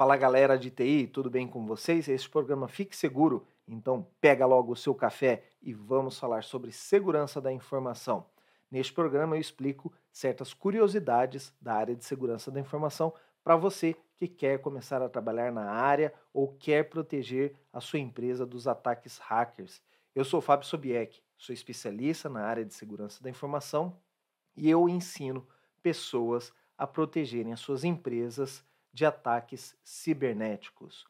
Fala galera de TI, tudo bem com vocês? Esse programa Fique Seguro, então pega logo o seu café e vamos falar sobre segurança da informação. Neste programa eu explico certas curiosidades da área de segurança da informação para você que quer começar a trabalhar na área ou quer proteger a sua empresa dos ataques hackers. Eu sou Fábio Sobieck, sou especialista na área de segurança da informação e eu ensino pessoas a protegerem as suas empresas de ataques cibernéticos.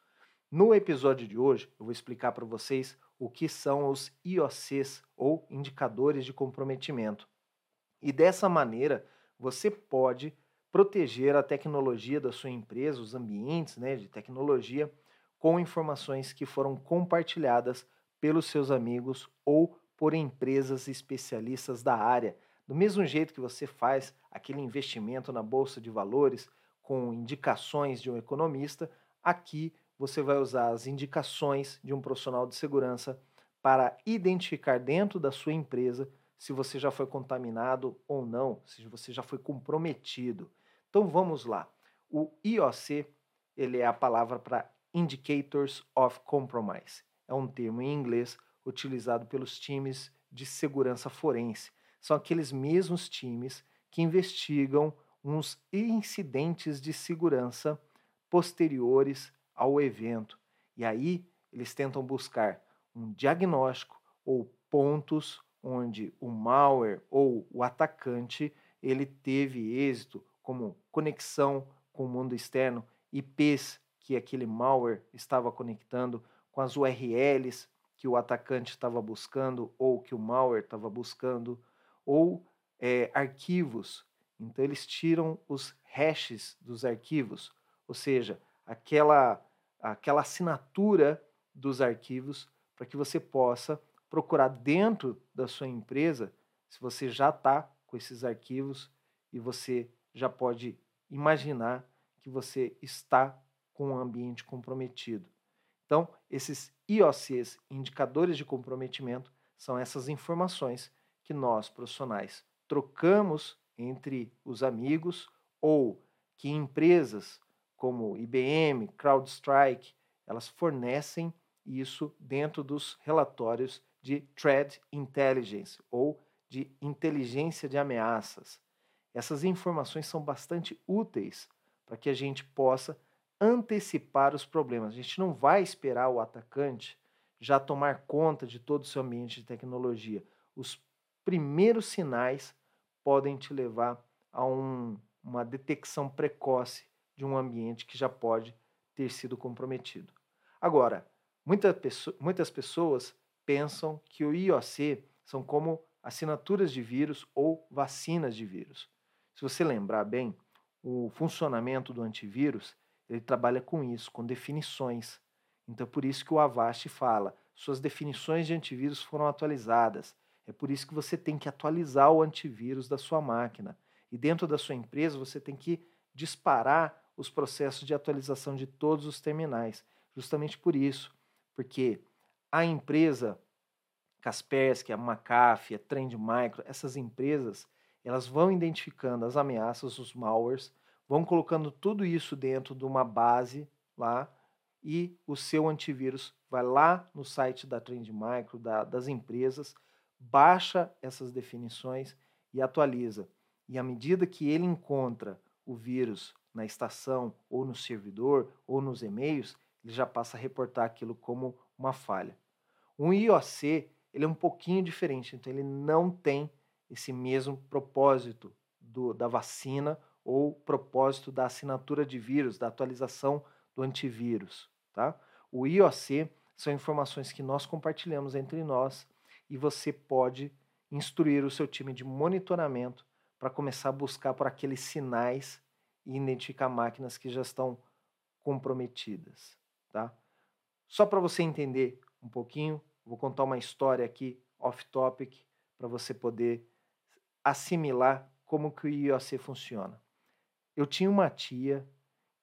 No episódio de hoje, eu vou explicar para vocês o que são os IOCs ou indicadores de comprometimento. E dessa maneira, você pode proteger a tecnologia da sua empresa, os ambientes né, de tecnologia, com informações que foram compartilhadas pelos seus amigos ou por empresas especialistas da área. Do mesmo jeito que você faz aquele investimento na bolsa de valores, com indicações de um economista, aqui você vai usar as indicações de um profissional de segurança para identificar dentro da sua empresa se você já foi contaminado ou não, se você já foi comprometido. Então vamos lá. O IOC, ele é a palavra para Indicators of Compromise. É um termo em inglês utilizado pelos times de segurança forense. São aqueles mesmos times que investigam uns incidentes de segurança posteriores ao evento. E aí eles tentam buscar um diagnóstico ou pontos onde o malware ou o atacante ele teve êxito, como conexão com o mundo externo, IPs que aquele malware estava conectando com as URLs que o atacante estava buscando ou que o malware estava buscando, ou é, arquivos então eles tiram os hashes dos arquivos, ou seja, aquela, aquela assinatura dos arquivos para que você possa procurar dentro da sua empresa se você já está com esses arquivos e você já pode imaginar que você está com um ambiente comprometido. Então, esses IOCs, indicadores de comprometimento, são essas informações que nós, profissionais, trocamos entre os amigos ou que empresas como IBM, CrowdStrike, elas fornecem isso dentro dos relatórios de Threat Intelligence ou de inteligência de ameaças. Essas informações são bastante úteis para que a gente possa antecipar os problemas. A gente não vai esperar o atacante já tomar conta de todo o seu ambiente de tecnologia. Os primeiros sinais podem te levar a um, uma detecção precoce de um ambiente que já pode ter sido comprometido. Agora, muita muitas pessoas pensam que o IOC são como assinaturas de vírus ou vacinas de vírus. Se você lembrar bem, o funcionamento do antivírus ele trabalha com isso, com definições. Então, por isso que o Avast fala: suas definições de antivírus foram atualizadas. É por isso que você tem que atualizar o antivírus da sua máquina. E dentro da sua empresa você tem que disparar os processos de atualização de todos os terminais. Justamente por isso, porque a empresa Kaspersky, a McAfee, a Trend Micro, essas empresas, elas vão identificando as ameaças, os malwares, vão colocando tudo isso dentro de uma base lá e o seu antivírus vai lá no site da Trend Micro, da, das empresas, baixa essas definições e atualiza. E à medida que ele encontra o vírus na estação, ou no servidor, ou nos e-mails, ele já passa a reportar aquilo como uma falha. Um IOC ele é um pouquinho diferente, então ele não tem esse mesmo propósito do, da vacina ou propósito da assinatura de vírus, da atualização do antivírus. Tá? O IOC são informações que nós compartilhamos entre nós e você pode instruir o seu time de monitoramento para começar a buscar por aqueles sinais e identificar máquinas que já estão comprometidas, tá? Só para você entender um pouquinho, vou contar uma história aqui off topic para você poder assimilar como que o IOC funciona. Eu tinha uma tia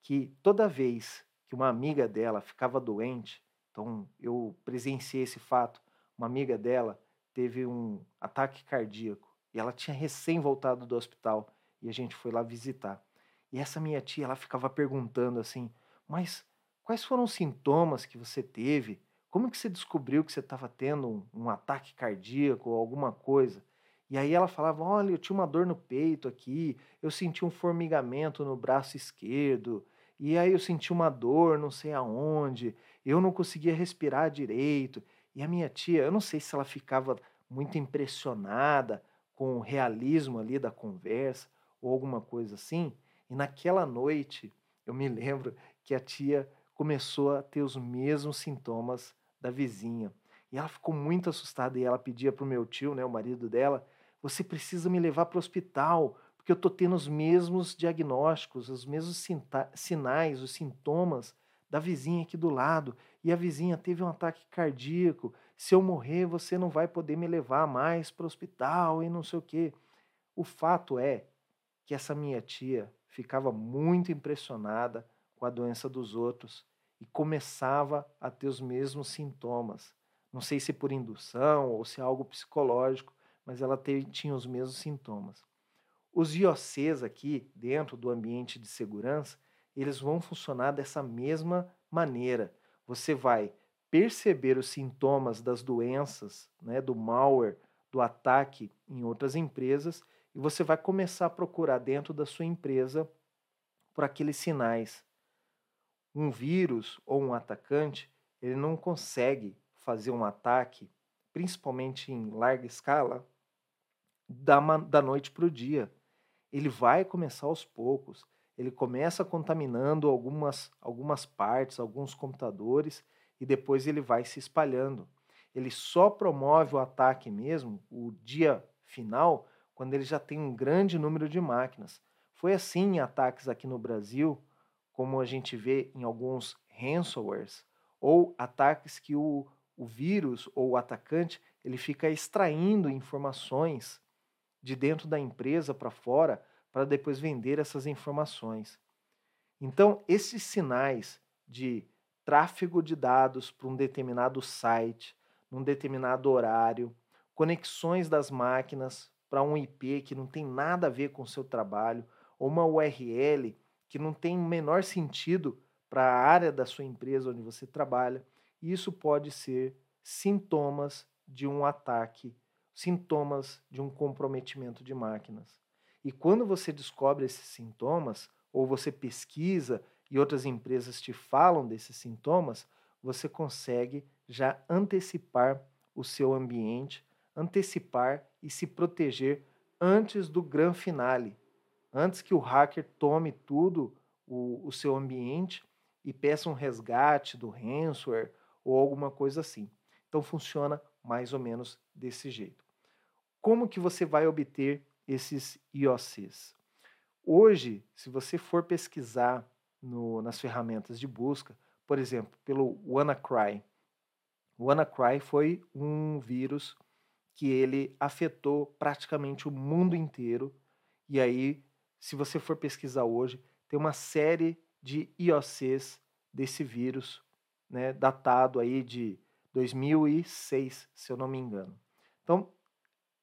que toda vez que uma amiga dela ficava doente, então eu presenciei esse fato, uma amiga dela teve um ataque cardíaco e ela tinha recém voltado do hospital e a gente foi lá visitar. E essa minha tia, ela ficava perguntando assim: mas quais foram os sintomas que você teve? Como que você descobriu que você estava tendo um, um ataque cardíaco ou alguma coisa? E aí ela falava: Olha, eu tinha uma dor no peito aqui, eu senti um formigamento no braço esquerdo, e aí eu senti uma dor não sei aonde, eu não conseguia respirar direito. E a minha tia, eu não sei se ela ficava muito impressionada com o realismo ali da conversa ou alguma coisa assim. E naquela noite, eu me lembro que a tia começou a ter os mesmos sintomas da vizinha. E ela ficou muito assustada e ela pedia para o meu tio, né, o marido dela, você precisa me levar para o hospital, porque eu estou tendo os mesmos diagnósticos, os mesmos sinais, os sintomas da vizinha aqui do lado. E a vizinha teve um ataque cardíaco. Se eu morrer, você não vai poder me levar mais para o hospital e não sei o quê. O fato é que essa minha tia ficava muito impressionada com a doença dos outros e começava a ter os mesmos sintomas. Não sei se por indução ou se é algo psicológico, mas ela tinha os mesmos sintomas. Os IOCs aqui, dentro do ambiente de segurança, eles vão funcionar dessa mesma maneira. Você vai perceber os sintomas das doenças, né, do malware, do ataque em outras empresas, e você vai começar a procurar dentro da sua empresa por aqueles sinais. Um vírus ou um atacante, ele não consegue fazer um ataque, principalmente em larga escala, da, da noite para o dia. Ele vai começar aos poucos. Ele começa contaminando algumas, algumas partes, alguns computadores, e depois ele vai se espalhando. Ele só promove o ataque mesmo, o dia final, quando ele já tem um grande número de máquinas. Foi assim em ataques aqui no Brasil, como a gente vê em alguns ransomwares, ou ataques que o, o vírus ou o atacante ele fica extraindo informações de dentro da empresa para fora para depois vender essas informações. Então, esses sinais de tráfego de dados para um determinado site, num determinado horário, conexões das máquinas para um IP que não tem nada a ver com o seu trabalho, ou uma URL que não tem o menor sentido para a área da sua empresa onde você trabalha, isso pode ser sintomas de um ataque sintomas de um comprometimento de máquinas. E quando você descobre esses sintomas, ou você pesquisa e outras empresas te falam desses sintomas, você consegue já antecipar o seu ambiente, antecipar e se proteger antes do grande finale, antes que o hacker tome tudo o, o seu ambiente e peça um resgate do ransomware ou alguma coisa assim. Então funciona mais ou menos desse jeito. Como que você vai obter esses IOCs? Hoje, se você for pesquisar no, nas ferramentas de busca, por exemplo, pelo WannaCry, o WannaCry foi um vírus que ele afetou praticamente o mundo inteiro. E aí, se você for pesquisar hoje, tem uma série de IOCs desse vírus, né, datado aí de 2006, se eu não me engano. Então,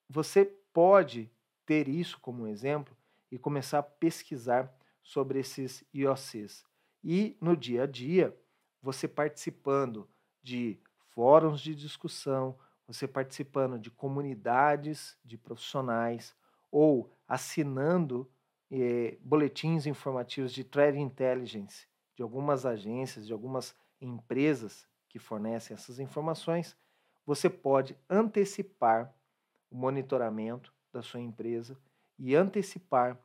você pode ter isso como exemplo e começar a pesquisar sobre esses IOCs. E no dia a dia, você participando de fóruns de discussão, você participando de comunidades de profissionais ou assinando eh, boletins informativos de threat intelligence de algumas agências, de algumas empresas que fornecem essas informações, você pode antecipar o monitoramento da sua empresa e antecipar,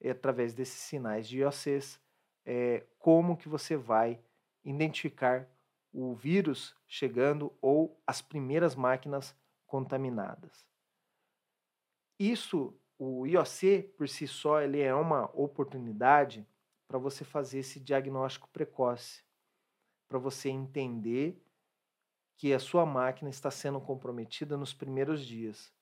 eh, através desses sinais de IOCs, é, como que você vai identificar o vírus chegando ou as primeiras máquinas contaminadas. Isso, o IOC por si só, ele é uma oportunidade para você fazer esse diagnóstico precoce, para você entender que a sua máquina está sendo comprometida nos primeiros dias.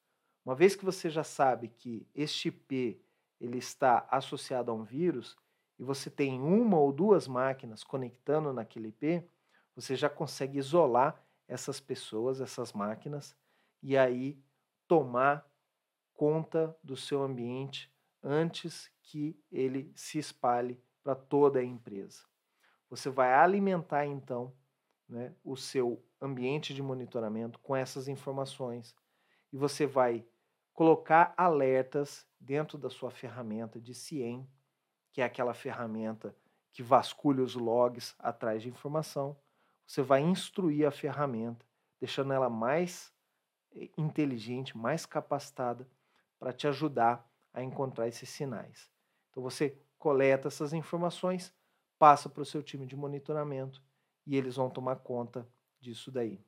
Uma vez que você já sabe que este IP ele está associado a um vírus e você tem uma ou duas máquinas conectando naquele IP, você já consegue isolar essas pessoas, essas máquinas e aí tomar conta do seu ambiente antes que ele se espalhe para toda a empresa. Você vai alimentar então né, o seu ambiente de monitoramento com essas informações e você vai colocar alertas dentro da sua ferramenta de CIEM, que é aquela ferramenta que vasculha os logs atrás de informação. Você vai instruir a ferramenta, deixando ela mais eh, inteligente, mais capacitada para te ajudar a encontrar esses sinais. Então você coleta essas informações, passa para o seu time de monitoramento e eles vão tomar conta disso daí.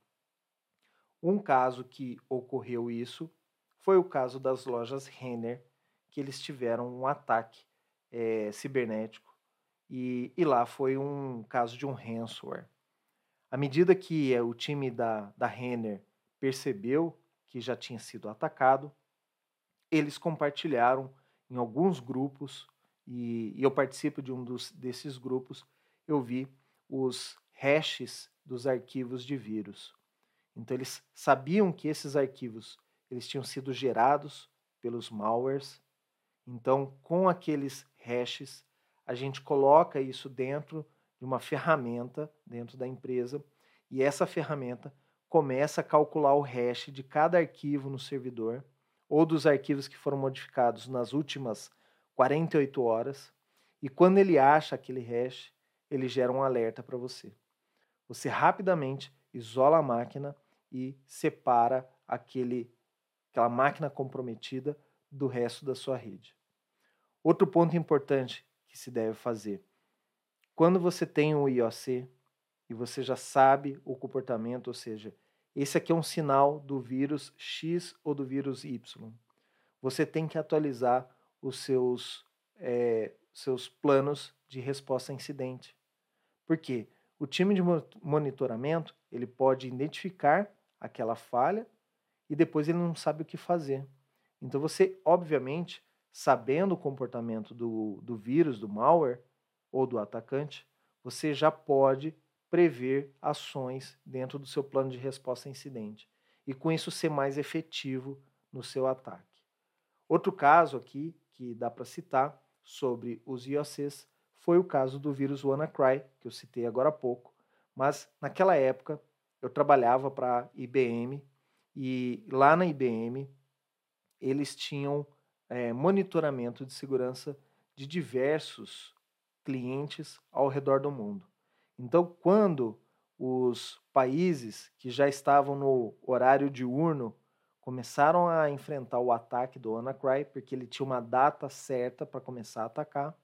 Um caso que ocorreu isso foi o caso das lojas Renner, que eles tiveram um ataque é, cibernético e, e, lá foi um caso de um ransomware. À medida que é, o time da, da Renner percebeu que já tinha sido atacado, eles compartilharam em alguns grupos, e, e eu participo de um dos, desses grupos, eu vi os hashes dos arquivos de vírus. Então eles sabiam que esses arquivos eles tinham sido gerados pelos malwares. Então, com aqueles hashes, a gente coloca isso dentro de uma ferramenta dentro da empresa e essa ferramenta começa a calcular o hash de cada arquivo no servidor ou dos arquivos que foram modificados nas últimas 48 horas. E quando ele acha aquele hash, ele gera um alerta para você. Você rapidamente isola a máquina e separa aquele, aquela máquina comprometida do resto da sua rede. Outro ponto importante que se deve fazer: quando você tem um IOC e você já sabe o comportamento, ou seja, esse aqui é um sinal do vírus X ou do vírus Y. Você tem que atualizar os seus, é, seus planos de resposta a incidente. Por quê? O time de monitoramento ele pode identificar aquela falha e depois ele não sabe o que fazer. Então você, obviamente, sabendo o comportamento do, do vírus, do malware ou do atacante, você já pode prever ações dentro do seu plano de resposta a incidente e com isso ser mais efetivo no seu ataque. Outro caso aqui que dá para citar sobre os IOCs foi o caso do vírus WannaCry, que eu citei agora há pouco, mas naquela época eu trabalhava para a IBM e lá na IBM eles tinham é, monitoramento de segurança de diversos clientes ao redor do mundo. Então, quando os países que já estavam no horário diurno começaram a enfrentar o ataque do WannaCry, porque ele tinha uma data certa para começar a atacar,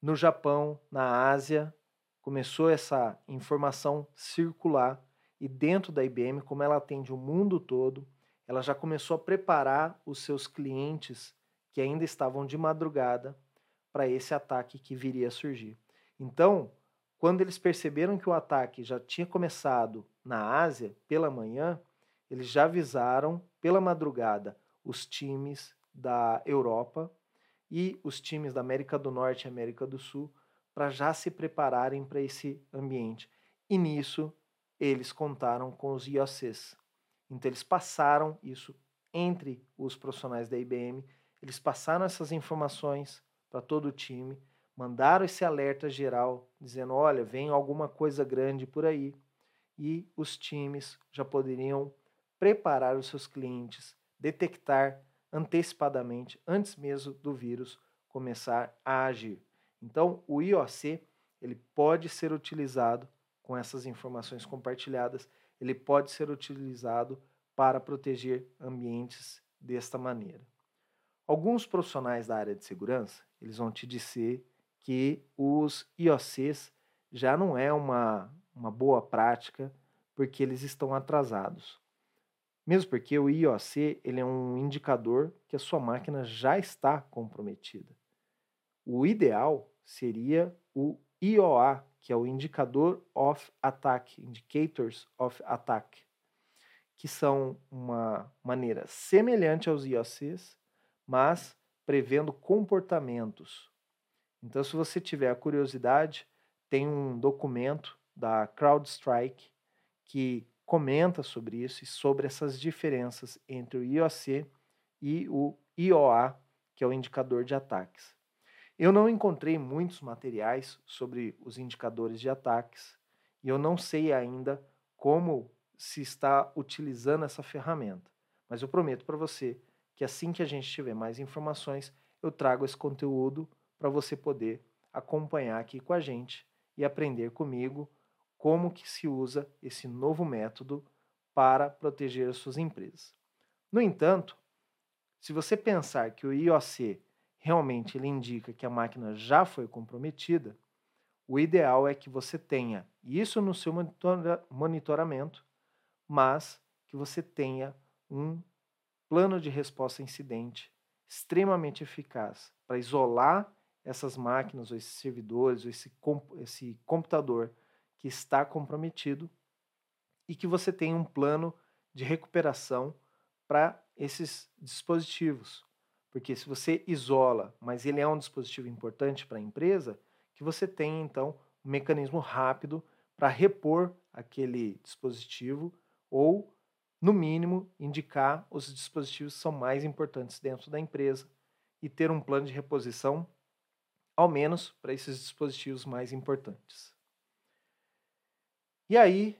no Japão, na Ásia, começou essa informação circular e dentro da IBM, como ela atende o mundo todo, ela já começou a preparar os seus clientes que ainda estavam de madrugada para esse ataque que viria a surgir. Então, quando eles perceberam que o ataque já tinha começado na Ásia pela manhã, eles já avisaram pela madrugada os times da Europa e os times da América do Norte e América do Sul para já se prepararem para esse ambiente. E nisso eles contaram com os IOCs. Então eles passaram isso entre os profissionais da IBM, eles passaram essas informações para todo o time mandaram esse alerta geral dizendo: olha, vem alguma coisa grande por aí. E os times já poderiam preparar os seus clientes, detectar antecipadamente, antes mesmo do vírus começar a agir. Então, o IOC ele pode ser utilizado com essas informações compartilhadas, ele pode ser utilizado para proteger ambientes desta maneira. Alguns profissionais da área de segurança, eles vão te dizer que os IOCs já não é uma, uma boa prática porque eles estão atrasados. Mesmo porque o IOC ele é um indicador que a sua máquina já está comprometida. O ideal seria o IOA, que é o Indicador of Attack, Indicators of Attack, que são uma maneira semelhante aos IOCs, mas prevendo comportamentos então, se você tiver a curiosidade, tem um documento da CrowdStrike que comenta sobre isso e sobre essas diferenças entre o IOC e o IOA, que é o indicador de ataques. Eu não encontrei muitos materiais sobre os indicadores de ataques e eu não sei ainda como se está utilizando essa ferramenta. Mas eu prometo para você que assim que a gente tiver mais informações, eu trago esse conteúdo para você poder acompanhar aqui com a gente e aprender comigo como que se usa esse novo método para proteger as suas empresas. No entanto, se você pensar que o IOC realmente ele indica que a máquina já foi comprometida, o ideal é que você tenha isso no seu monitoramento, mas que você tenha um plano de resposta a incidente extremamente eficaz para isolar essas máquinas, ou esses servidores, ou esse, esse computador que está comprometido e que você tenha um plano de recuperação para esses dispositivos. Porque se você isola, mas ele é um dispositivo importante para a empresa, que você tenha então um mecanismo rápido para repor aquele dispositivo ou, no mínimo, indicar os dispositivos que são mais importantes dentro da empresa e ter um plano de reposição, ao menos para esses dispositivos mais importantes. E aí,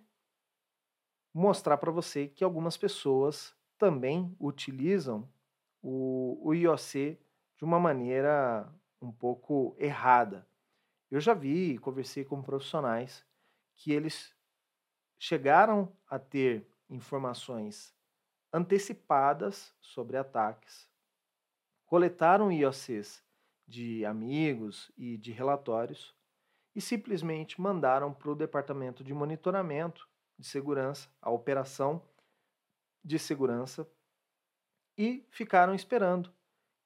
mostrar para você que algumas pessoas também utilizam o, o IOC de uma maneira um pouco errada. Eu já vi e conversei com profissionais que eles chegaram a ter informações antecipadas sobre ataques, coletaram IOCs de amigos e de relatórios e simplesmente mandaram para o departamento de monitoramento de segurança, a operação de segurança, e ficaram esperando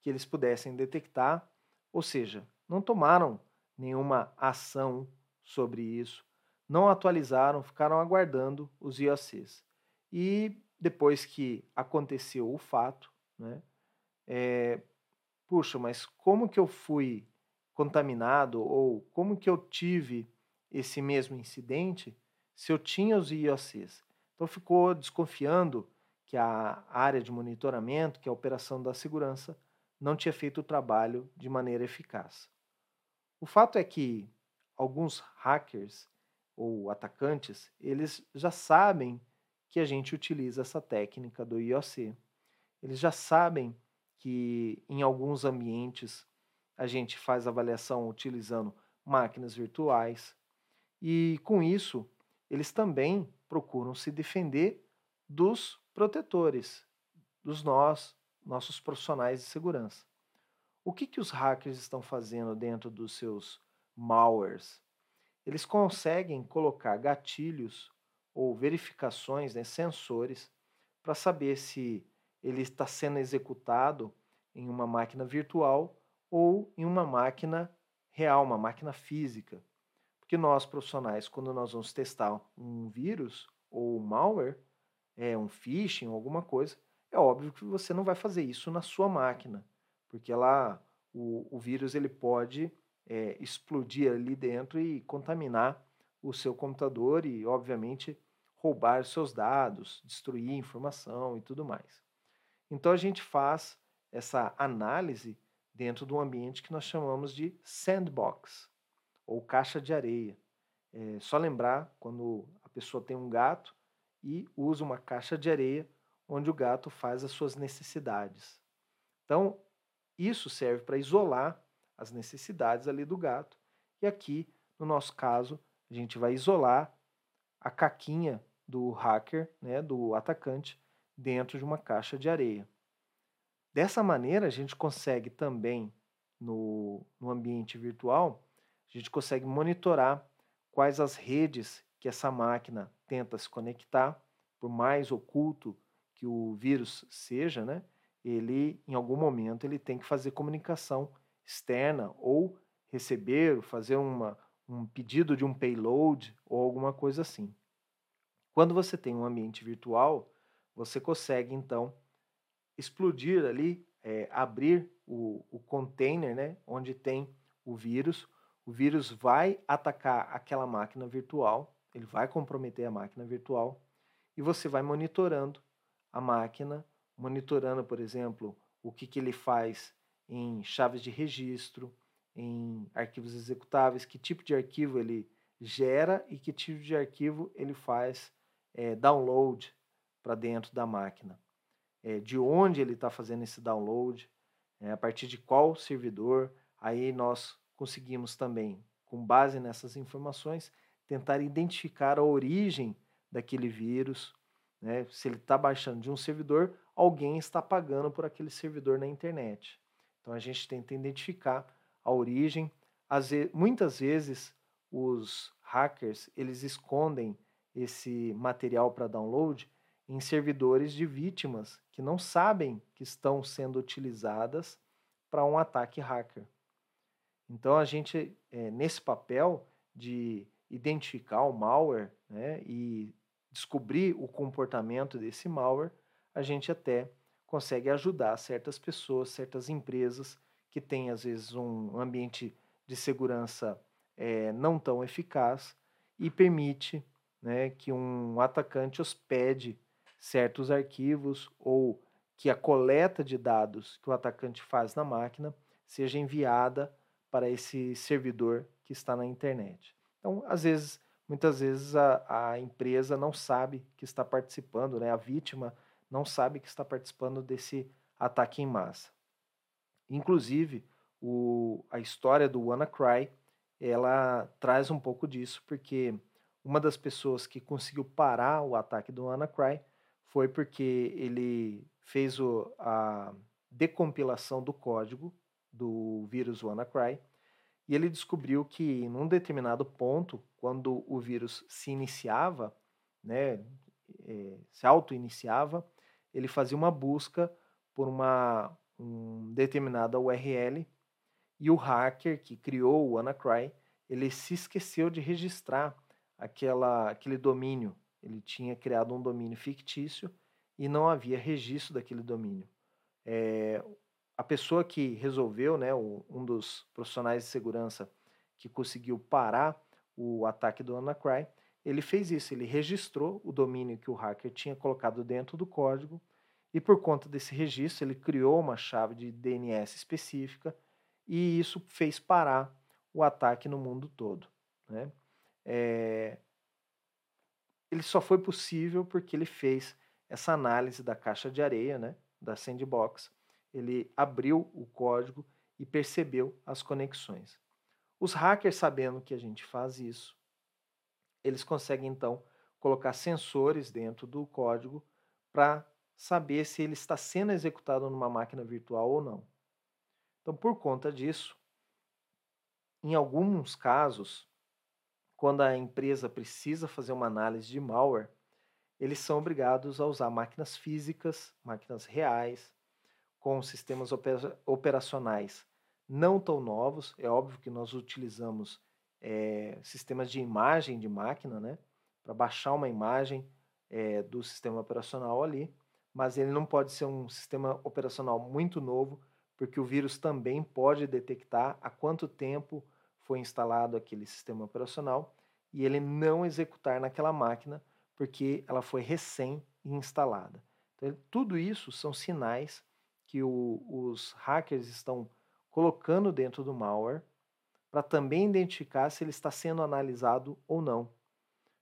que eles pudessem detectar, ou seja, não tomaram nenhuma ação sobre isso, não atualizaram, ficaram aguardando os IOCs. E depois que aconteceu o fato, né, é, puxa, mas como que eu fui contaminado ou como que eu tive esse mesmo incidente se eu tinha os IOCs? Então ficou desconfiando que a área de monitoramento, que é a operação da segurança, não tinha feito o trabalho de maneira eficaz. O fato é que alguns hackers ou atacantes, eles já sabem que a gente utiliza essa técnica do IOC. Eles já sabem que em alguns ambientes a gente faz avaliação utilizando máquinas virtuais e com isso eles também procuram se defender dos protetores, dos nós, nossos profissionais de segurança. O que, que os hackers estão fazendo dentro dos seus malwares? eles conseguem colocar gatilhos ou verificações, né, sensores, para saber se ele está sendo executado em uma máquina virtual ou em uma máquina real, uma máquina física. Porque nós, profissionais, quando nós vamos testar um vírus ou um malware, é, um phishing, alguma coisa, é óbvio que você não vai fazer isso na sua máquina, porque lá o, o vírus ele pode é, explodir ali dentro e contaminar o seu computador e, obviamente, roubar seus dados, destruir informação e tudo mais. Então a gente faz essa análise dentro de um ambiente que nós chamamos de sandbox ou caixa de areia. É só lembrar quando a pessoa tem um gato e usa uma caixa de areia onde o gato faz as suas necessidades. Então, isso serve para isolar as necessidades ali do gato. E aqui, no nosso caso, a gente vai isolar a caquinha do hacker, né, do atacante, dentro de uma caixa de areia. Dessa maneira, a gente consegue também, no, no ambiente virtual, a gente consegue monitorar quais as redes que essa máquina tenta se conectar, por mais oculto que o vírus seja, né? Ele, em algum momento, ele tem que fazer comunicação externa ou receber, fazer uma, um pedido de um payload ou alguma coisa assim. Quando você tem um ambiente virtual, você consegue então explodir ali, é, abrir o, o container né, onde tem o vírus. O vírus vai atacar aquela máquina virtual, ele vai comprometer a máquina virtual e você vai monitorando a máquina, monitorando, por exemplo, o que, que ele faz em chaves de registro, em arquivos executáveis, que tipo de arquivo ele gera e que tipo de arquivo ele faz é, download para dentro da máquina. É, de onde ele está fazendo esse download, é, a partir de qual servidor. Aí nós conseguimos também, com base nessas informações, tentar identificar a origem daquele vírus. Né? Se ele está baixando de um servidor, alguém está pagando por aquele servidor na internet. Então a gente tenta identificar a origem. Vezes, muitas vezes os hackers eles escondem esse material para download em servidores de vítimas que não sabem que estão sendo utilizadas para um ataque hacker. Então a gente é, nesse papel de identificar o malware né, e descobrir o comportamento desse malware, a gente até consegue ajudar certas pessoas, certas empresas que têm às vezes um ambiente de segurança é, não tão eficaz e permite né, que um atacante hospede certos arquivos ou que a coleta de dados que o atacante faz na máquina seja enviada para esse servidor que está na internet. Então, às vezes, muitas vezes a, a empresa não sabe que está participando, né? a vítima não sabe que está participando desse ataque em massa. Inclusive, o, a história do WannaCry, ela traz um pouco disso, porque uma das pessoas que conseguiu parar o ataque do WannaCry foi porque ele fez o, a decompilação do código do vírus WannaCry e ele descobriu que num determinado ponto, quando o vírus se iniciava, né, é, se auto-iniciava, ele fazia uma busca por uma um determinada URL e o hacker que criou o WannaCry, ele se esqueceu de registrar aquela, aquele domínio ele tinha criado um domínio fictício e não havia registro daquele domínio. É, a pessoa que resolveu, né, um dos profissionais de segurança que conseguiu parar o ataque do Anacry, ele fez isso, ele registrou o domínio que o hacker tinha colocado dentro do código e por conta desse registro ele criou uma chave de DNS específica e isso fez parar o ataque no mundo todo. Né? É, ele só foi possível porque ele fez essa análise da caixa de areia, né, da sandbox. Ele abriu o código e percebeu as conexões. Os hackers, sabendo que a gente faz isso, eles conseguem então colocar sensores dentro do código para saber se ele está sendo executado numa máquina virtual ou não. Então, por conta disso, em alguns casos, quando a empresa precisa fazer uma análise de malware, eles são obrigados a usar máquinas físicas, máquinas reais, com sistemas operacionais não tão novos. É óbvio que nós utilizamos é, sistemas de imagem de máquina, né, para baixar uma imagem é, do sistema operacional ali, mas ele não pode ser um sistema operacional muito novo, porque o vírus também pode detectar há quanto tempo foi instalado aquele sistema operacional e ele não executar naquela máquina porque ela foi recém instalada. Então, tudo isso são sinais que o, os hackers estão colocando dentro do malware para também identificar se ele está sendo analisado ou não.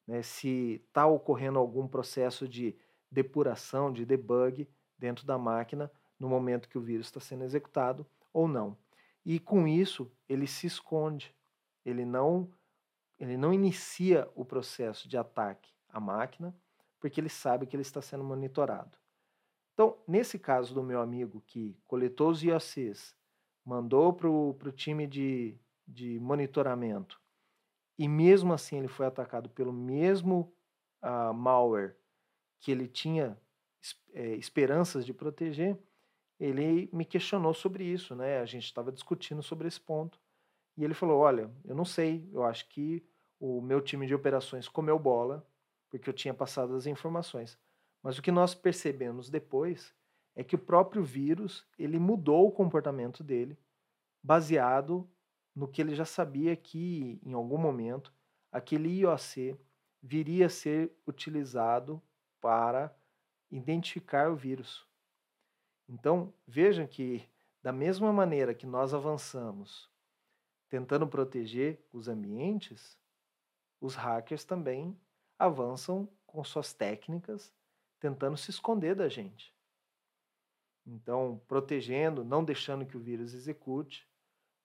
Né? Se está ocorrendo algum processo de depuração, de debug dentro da máquina no momento que o vírus está sendo executado ou não. E com isso ele se esconde ele não, ele não inicia o processo de ataque à máquina, porque ele sabe que ele está sendo monitorado. Então, nesse caso do meu amigo que coletou os IOCs, mandou para o time de, de monitoramento, e mesmo assim ele foi atacado pelo mesmo uh, malware que ele tinha é, esperanças de proteger, ele me questionou sobre isso, né? A gente estava discutindo sobre esse ponto. E ele falou: Olha, eu não sei, eu acho que o meu time de operações comeu bola, porque eu tinha passado as informações. Mas o que nós percebemos depois é que o próprio vírus ele mudou o comportamento dele, baseado no que ele já sabia que, em algum momento, aquele IOC viria a ser utilizado para identificar o vírus. Então, vejam que, da mesma maneira que nós avançamos tentando proteger os ambientes, os hackers também avançam com suas técnicas, tentando se esconder da gente. Então, protegendo, não deixando que o vírus execute,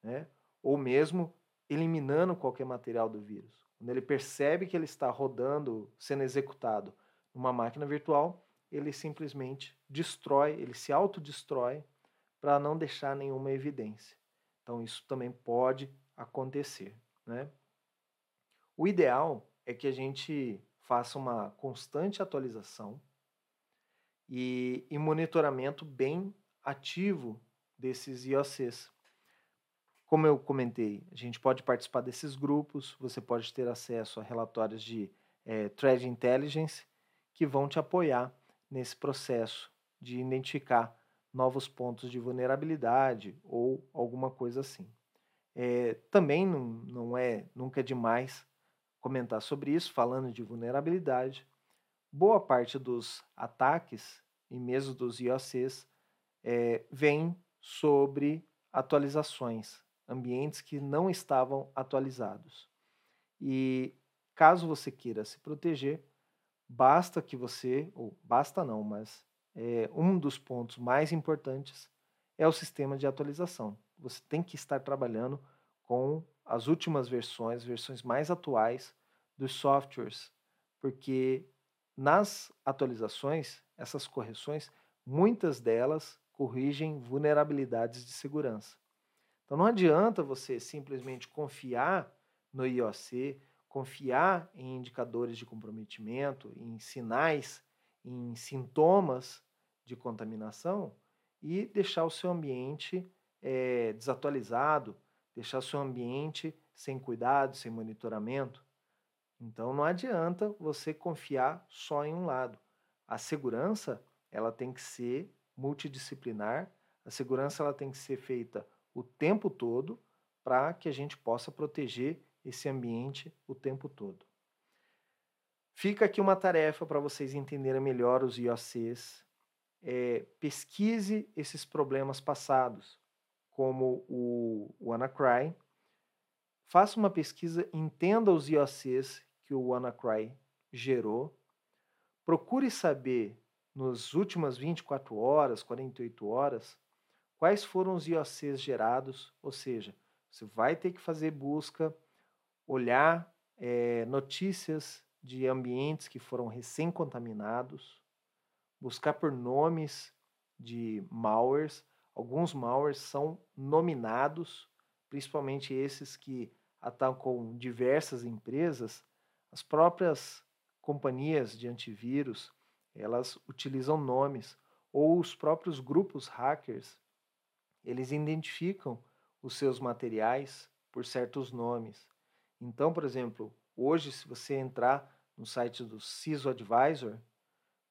né? ou mesmo eliminando qualquer material do vírus. Quando ele percebe que ele está rodando, sendo executado numa máquina virtual, ele simplesmente destrói, ele se autodestrói para não deixar nenhuma evidência. Então, isso também pode acontecer. Né? O ideal é que a gente faça uma constante atualização e, e monitoramento bem ativo desses IOCs. Como eu comentei, a gente pode participar desses grupos, você pode ter acesso a relatórios de é, Intelligence que vão te apoiar nesse processo de identificar novos pontos de vulnerabilidade ou alguma coisa assim. É, também não, não é nunca é demais comentar sobre isso, falando de vulnerabilidade. Boa parte dos ataques e mesmo dos IOCs é, vem sobre atualizações, ambientes que não estavam atualizados. E caso você queira se proteger, basta que você, ou basta não, mas é, um dos pontos mais importantes é o sistema de atualização. Você tem que estar trabalhando com as últimas versões, versões mais atuais dos softwares, porque nas atualizações, essas correções, muitas delas corrigem vulnerabilidades de segurança. Então não adianta você simplesmente confiar no IOC, confiar em indicadores de comprometimento, em sinais, em sintomas de contaminação e deixar o seu ambiente é, desatualizado, deixar o seu ambiente sem cuidado, sem monitoramento. Então não adianta você confiar só em um lado. A segurança ela tem que ser multidisciplinar, a segurança ela tem que ser feita o tempo todo para que a gente possa proteger esse ambiente o tempo todo. Fica aqui uma tarefa para vocês entenderem melhor os IOCs. É, pesquise esses problemas passados, como o WannaCry. Faça uma pesquisa, entenda os IOCs que o WannaCry gerou. Procure saber nas últimas 24 horas, 48 horas, quais foram os IOCs gerados, ou seja, você vai ter que fazer busca, olhar é, notícias de ambientes que foram recém-contaminados, buscar por nomes de malwares. Alguns malwares são nominados, principalmente esses que atacam diversas empresas. As próprias companhias de antivírus elas utilizam nomes ou os próprios grupos hackers, eles identificam os seus materiais por certos nomes. Então, por exemplo, hoje se você entrar no site do CISO Advisor,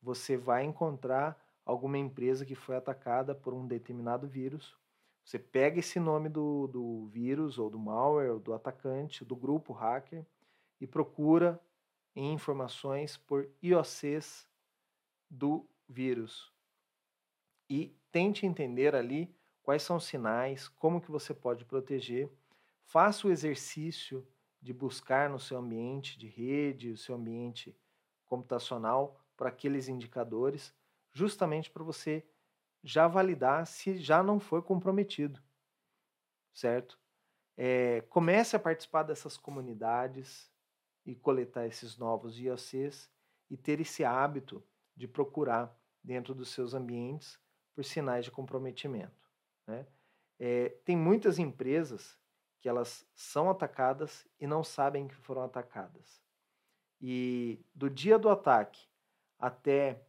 você vai encontrar alguma empresa que foi atacada por um determinado vírus. Você pega esse nome do, do vírus, ou do malware, ou do atacante, do grupo hacker, e procura em informações por IOCs do vírus. E tente entender ali quais são os sinais, como que você pode proteger. Faça o exercício de buscar no seu ambiente de rede, o seu ambiente computacional, para aqueles indicadores, justamente para você já validar se já não foi comprometido, certo? É, comece a participar dessas comunidades e coletar esses novos IOCs e ter esse hábito de procurar dentro dos seus ambientes por sinais de comprometimento. Né? É, tem muitas empresas que elas são atacadas e não sabem que foram atacadas. E do dia do ataque até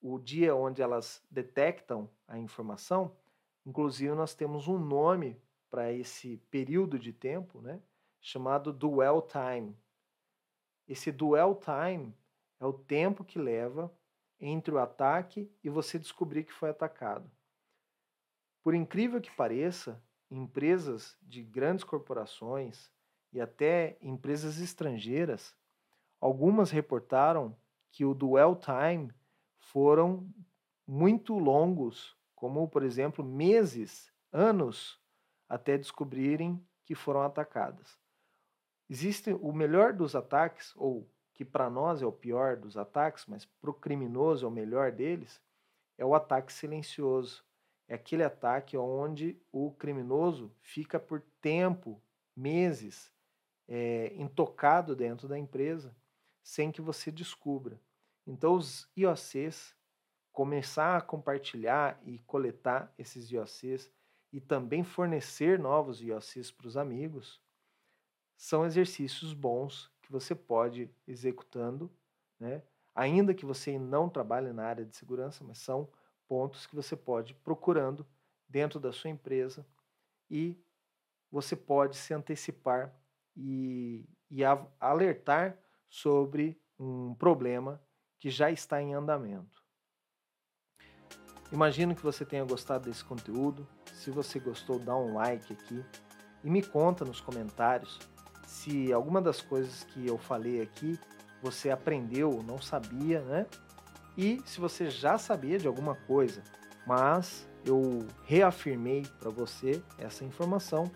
o dia onde elas detectam a informação, inclusive nós temos um nome para esse período de tempo, né, chamado dwell time. Esse dwell time é o tempo que leva entre o ataque e você descobrir que foi atacado. Por incrível que pareça, empresas de grandes corporações e até empresas estrangeiras, algumas reportaram que o dwell time foram muito longos, como por exemplo meses, anos, até descobrirem que que foram atacadas. Existe o melhor dos ataques, ou que para nós é o pior dos ataques, mas para o criminoso é o melhor deles, é o ataque silencioso. É aquele ataque onde o criminoso fica por tempo, meses, é, intocado dentro da empresa, sem que você descubra. Então, os IOCs, começar a compartilhar e coletar esses IOCs e também fornecer novos IOCs para os amigos, são exercícios bons que você pode executando, né? ainda que você não trabalhe na área de segurança, mas são pontos que você pode procurando dentro da sua empresa e você pode se antecipar e, e alertar sobre um problema que já está em andamento. Imagino que você tenha gostado desse conteúdo. Se você gostou, dá um like aqui e me conta nos comentários se alguma das coisas que eu falei aqui você aprendeu, não sabia, né? E se você já sabia de alguma coisa, mas eu reafirmei para você essa informação,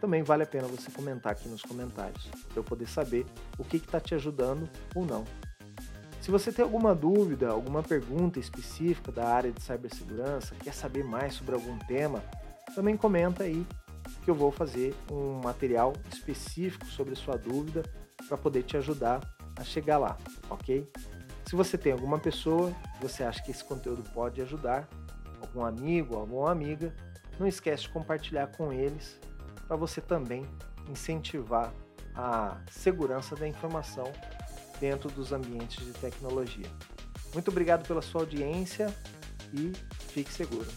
também vale a pena você comentar aqui nos comentários, para eu poder saber o que está te ajudando ou não. Se você tem alguma dúvida, alguma pergunta específica da área de cibersegurança, quer saber mais sobre algum tema, também comenta aí que eu vou fazer um material específico sobre sua dúvida para poder te ajudar a chegar lá, ok? Se você tem alguma pessoa que você acha que esse conteúdo pode ajudar, algum amigo, alguma amiga, não esquece de compartilhar com eles para você também incentivar a segurança da informação dentro dos ambientes de tecnologia. Muito obrigado pela sua audiência e fique seguro.